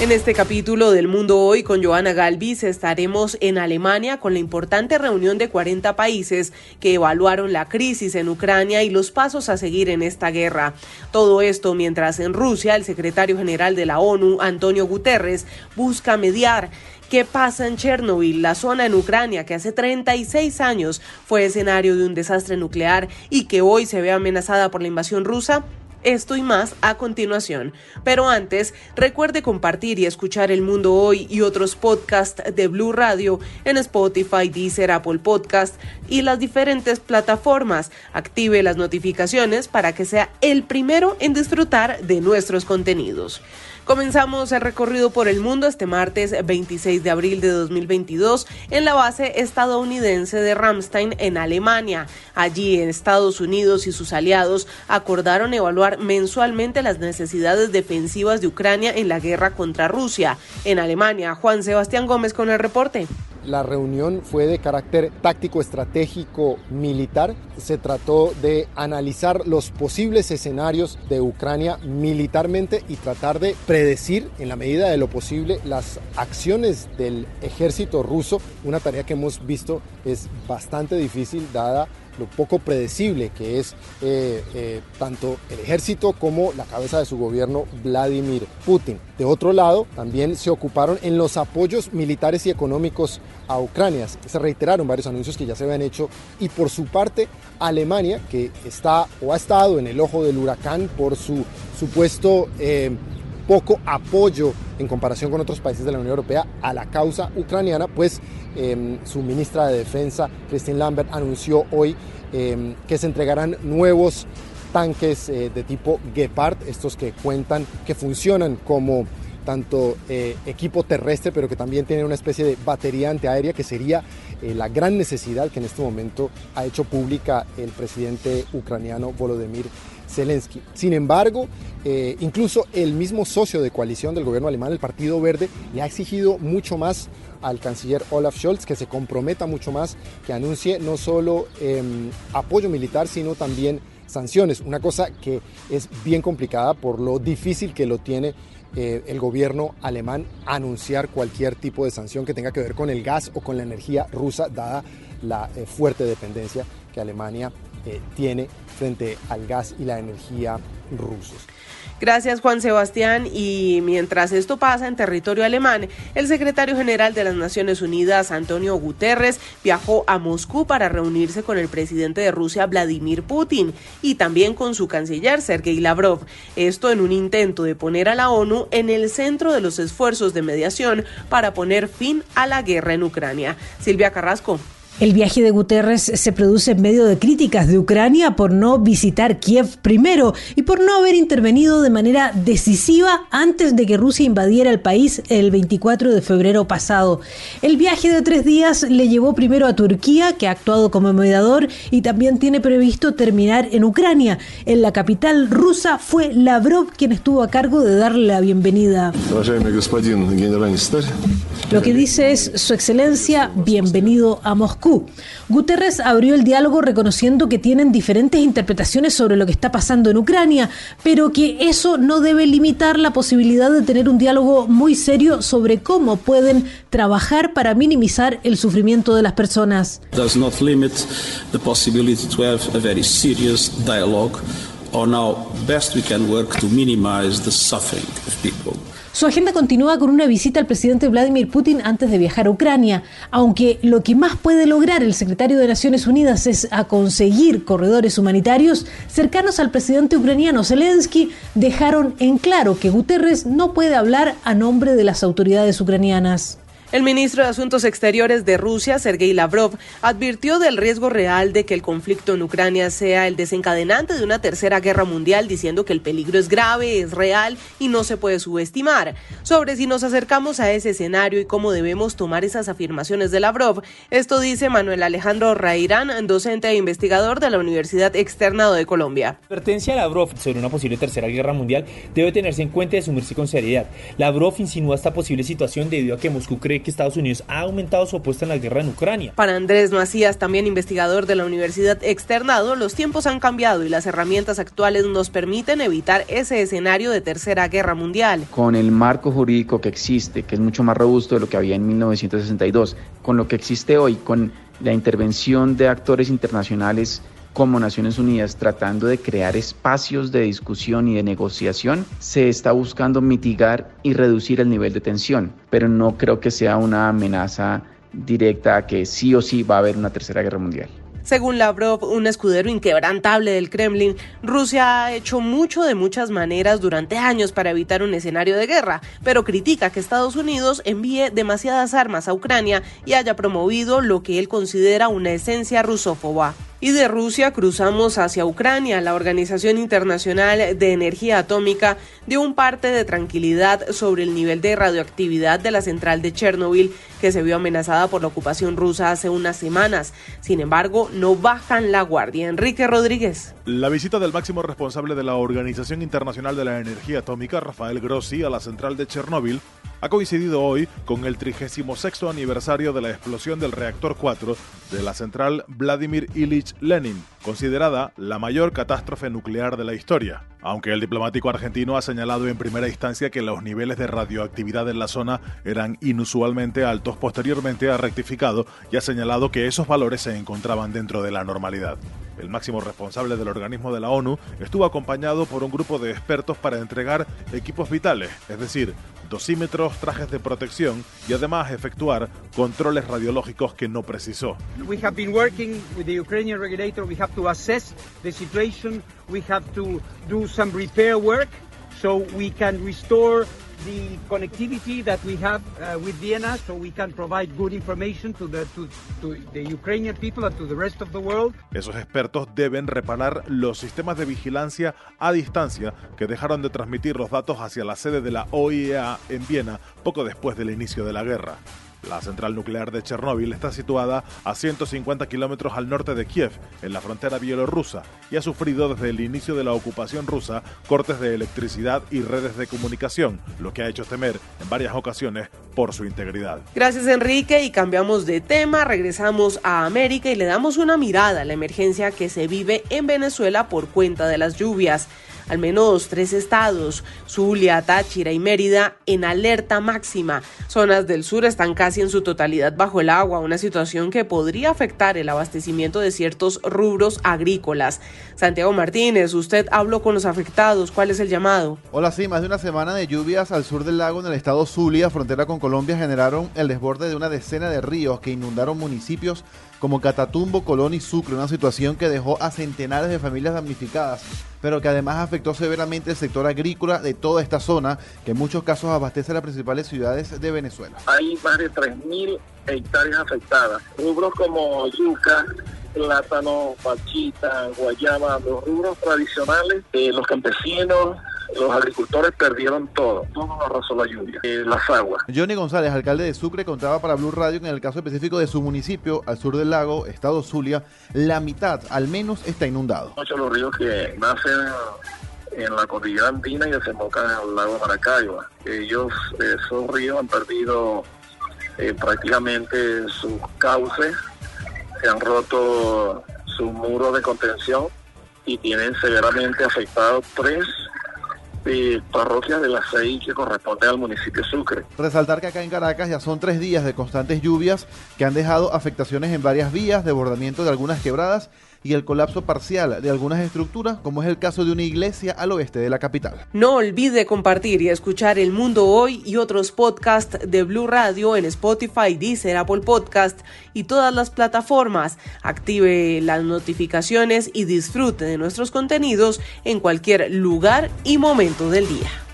En este capítulo del Mundo Hoy con Joana Galvis estaremos en Alemania con la importante reunión de 40 países que evaluaron la crisis en Ucrania y los pasos a seguir en esta guerra. Todo esto mientras en Rusia el secretario general de la ONU, Antonio Guterres, busca mediar ¿Qué pasa en Chernobyl, la zona en Ucrania que hace 36 años fue escenario de un desastre nuclear y que hoy se ve amenazada por la invasión rusa? Esto y más a continuación. Pero antes, recuerde compartir y escuchar El Mundo Hoy y otros podcasts de Blue Radio en Spotify, Deezer, Apple Podcast y las diferentes plataformas. Active las notificaciones para que sea el primero en disfrutar de nuestros contenidos. Comenzamos el recorrido por el mundo este martes 26 de abril de 2022 en la base estadounidense de Ramstein en Alemania. Allí Estados Unidos y sus aliados acordaron evaluar mensualmente las necesidades defensivas de Ucrania en la guerra contra Rusia. En Alemania, Juan Sebastián Gómez con el reporte. La reunión fue de carácter táctico, estratégico, militar. Se trató de analizar los posibles escenarios de Ucrania militarmente y tratar de predecir en la medida de lo posible las acciones del ejército ruso. Una tarea que hemos visto es bastante difícil dada lo poco predecible que es eh, eh, tanto el ejército como la cabeza de su gobierno, Vladimir Putin. De otro lado, también se ocuparon en los apoyos militares y económicos a Ucrania. Se reiteraron varios anuncios que ya se habían hecho y por su parte Alemania, que está o ha estado en el ojo del huracán por su supuesto... Eh, poco apoyo en comparación con otros países de la Unión Europea a la causa ucraniana, pues em, su ministra de Defensa, Christine Lambert, anunció hoy em, que se entregarán nuevos tanques eh, de tipo Gepard, estos que cuentan, que funcionan como tanto eh, equipo terrestre, pero que también tienen una especie de batería antiaérea, que sería eh, la gran necesidad que en este momento ha hecho pública el presidente ucraniano Volodymyr Zelensky. Sin embargo, eh, incluso el mismo socio de coalición del gobierno alemán, el Partido Verde, le ha exigido mucho más al canciller Olaf Scholz que se comprometa mucho más, que anuncie no solo em, apoyo militar, sino también sanciones, una cosa que es bien complicada por lo difícil que lo tiene eh, el gobierno alemán anunciar cualquier tipo de sanción que tenga que ver con el gas o con la energía rusa, dada la eh, fuerte dependencia que Alemania eh, tiene frente al gas y la energía rusos. Gracias Juan Sebastián. Y mientras esto pasa en territorio alemán, el secretario general de las Naciones Unidas, Antonio Guterres, viajó a Moscú para reunirse con el presidente de Rusia, Vladimir Putin, y también con su canciller, Sergei Lavrov. Esto en un intento de poner a la ONU en el centro de los esfuerzos de mediación para poner fin a la guerra en Ucrania. Silvia Carrasco. El viaje de Guterres se produce en medio de críticas de Ucrania por no visitar Kiev primero y por no haber intervenido de manera decisiva antes de que Rusia invadiera el país el 24 de febrero pasado. El viaje de tres días le llevó primero a Turquía, que ha actuado como mediador y también tiene previsto terminar en Ucrania. En la capital rusa fue Lavrov quien estuvo a cargo de darle la bienvenida. Lo que dice es, Su Excelencia, bienvenido a Moscú. Guterres abrió el diálogo reconociendo que tienen diferentes interpretaciones sobre lo que está pasando en Ucrania, pero que eso no debe limitar la posibilidad de tener un diálogo muy serio sobre cómo pueden trabajar para minimizar el sufrimiento de las personas. Does not limit the possibility to have a very serious dialogue on how best we can work to minimize the suffering of people. Su agenda continúa con una visita al presidente Vladimir Putin antes de viajar a Ucrania, aunque lo que más puede lograr el secretario de Naciones Unidas es conseguir corredores humanitarios cercanos al presidente ucraniano Zelensky, dejaron en claro que Guterres no puede hablar a nombre de las autoridades ucranianas. El ministro de Asuntos Exteriores de Rusia, Sergei Lavrov, advirtió del riesgo real de que el conflicto en Ucrania sea el desencadenante de una tercera guerra mundial, diciendo que el peligro es grave, es real y no se puede subestimar. Sobre si nos acercamos a ese escenario y cómo debemos tomar esas afirmaciones de Lavrov, esto dice Manuel Alejandro Rairán, docente e investigador de la Universidad Externado de Colombia. La advertencia de Lavrov sobre una posible tercera guerra mundial debe tenerse en cuenta y asumirse con seriedad. Lavrov insinúa esta posible situación debido a que Moscú cree cree que Estados Unidos ha aumentado su apuesta en la guerra en Ucrania. Para Andrés Macías, también investigador de la Universidad Externado, los tiempos han cambiado y las herramientas actuales nos permiten evitar ese escenario de tercera guerra mundial. Con el marco jurídico que existe, que es mucho más robusto de lo que había en 1962, con lo que existe hoy, con la intervención de actores internacionales como Naciones Unidas tratando de crear espacios de discusión y de negociación, se está buscando mitigar y reducir el nivel de tensión, pero no creo que sea una amenaza directa a que sí o sí va a haber una tercera guerra mundial. Según Lavrov, un escudero inquebrantable del Kremlin, Rusia ha hecho mucho de muchas maneras durante años para evitar un escenario de guerra, pero critica que Estados Unidos envíe demasiadas armas a Ucrania y haya promovido lo que él considera una esencia rusófoba. Y de Rusia cruzamos hacia Ucrania. La Organización Internacional de Energía Atómica dio un parte de tranquilidad sobre el nivel de radioactividad de la central de Chernobyl, que se vio amenazada por la ocupación rusa hace unas semanas. Sin embargo, no bajan la guardia. Enrique Rodríguez. La visita del máximo responsable de la Organización Internacional de la Energía Atómica, Rafael Grossi, a la central de Chernóbil, ha coincidido hoy con el 36 aniversario de la explosión del reactor 4 de la central Vladimir Ilich Lenin, considerada la mayor catástrofe nuclear de la historia. Aunque el diplomático argentino ha señalado en primera instancia que los niveles de radioactividad en la zona eran inusualmente altos, posteriormente ha rectificado y ha señalado que esos valores se encontraban dentro de la normalidad. El máximo responsable del organismo de la ONU estuvo acompañado por un grupo de expertos para entregar equipos vitales, es decir, dosímetros, trajes de protección y además efectuar controles radiológicos que no precisó. Some repair work so we can restore the connectivity that we have uh, with Vienna so we can provide good information to the, to, to the Ukrainian people and to the rest of the world. Esos expertos deben reparar los sistemas de vigilancia a distancia que dejaron de transmitir los datos hacia la sede de la OIEA en Viena poco después del inicio de la guerra. La central nuclear de Chernóbil está situada a 150 kilómetros al norte de Kiev, en la frontera bielorrusa, y ha sufrido desde el inicio de la ocupación rusa cortes de electricidad y redes de comunicación, lo que ha hecho temer en varias ocasiones por su integridad. Gracias Enrique y cambiamos de tema, regresamos a América y le damos una mirada a la emergencia que se vive en Venezuela por cuenta de las lluvias al menos tres estados, Zulia, Táchira y Mérida, en alerta máxima. Zonas del sur están casi en su totalidad bajo el agua, una situación que podría afectar el abastecimiento de ciertos rubros agrícolas. Santiago Martínez, usted habló con los afectados, ¿cuál es el llamado? Hola, sí, más de una semana de lluvias al sur del lago en el estado Zulia, frontera con Colombia, generaron el desborde de una decena de ríos que inundaron municipios como Catatumbo, Colón y Sucre, una situación que dejó a centenares de familias damnificadas, pero que además afectó severamente el sector agrícola de toda esta zona, que en muchos casos abastece las principales ciudades de Venezuela. Hay más de 3.000 hectáreas afectadas. Rubros como yuca, plátano, pachita, guayaba, los rubros tradicionales, de los campesinos los agricultores perdieron todo, todo lo arrasó la lluvia, eh, las aguas. Johnny González, alcalde de Sucre, contaba para Blue Radio que en el caso específico de su municipio, al sur del lago, estado Zulia, la mitad al menos está inundado. Muchos de los ríos que nacen en la cordillera andina y desembocan en el lago Maracaibo. Ellos, esos ríos han perdido eh, prácticamente sus cauces, se han roto sus muros de contención y tienen severamente afectados tres de parroquias de las seis que corresponde al municipio Sucre. Resaltar que acá en Caracas ya son tres días de constantes lluvias que han dejado afectaciones en varias vías, desbordamiento de algunas quebradas y el colapso parcial de algunas estructuras, como es el caso de una iglesia al oeste de la capital. No olvide compartir y escuchar El Mundo Hoy y otros podcasts de Blue Radio en Spotify, Deezer, Apple Podcast y todas las plataformas. Active las notificaciones y disfrute de nuestros contenidos en cualquier lugar y momento del día.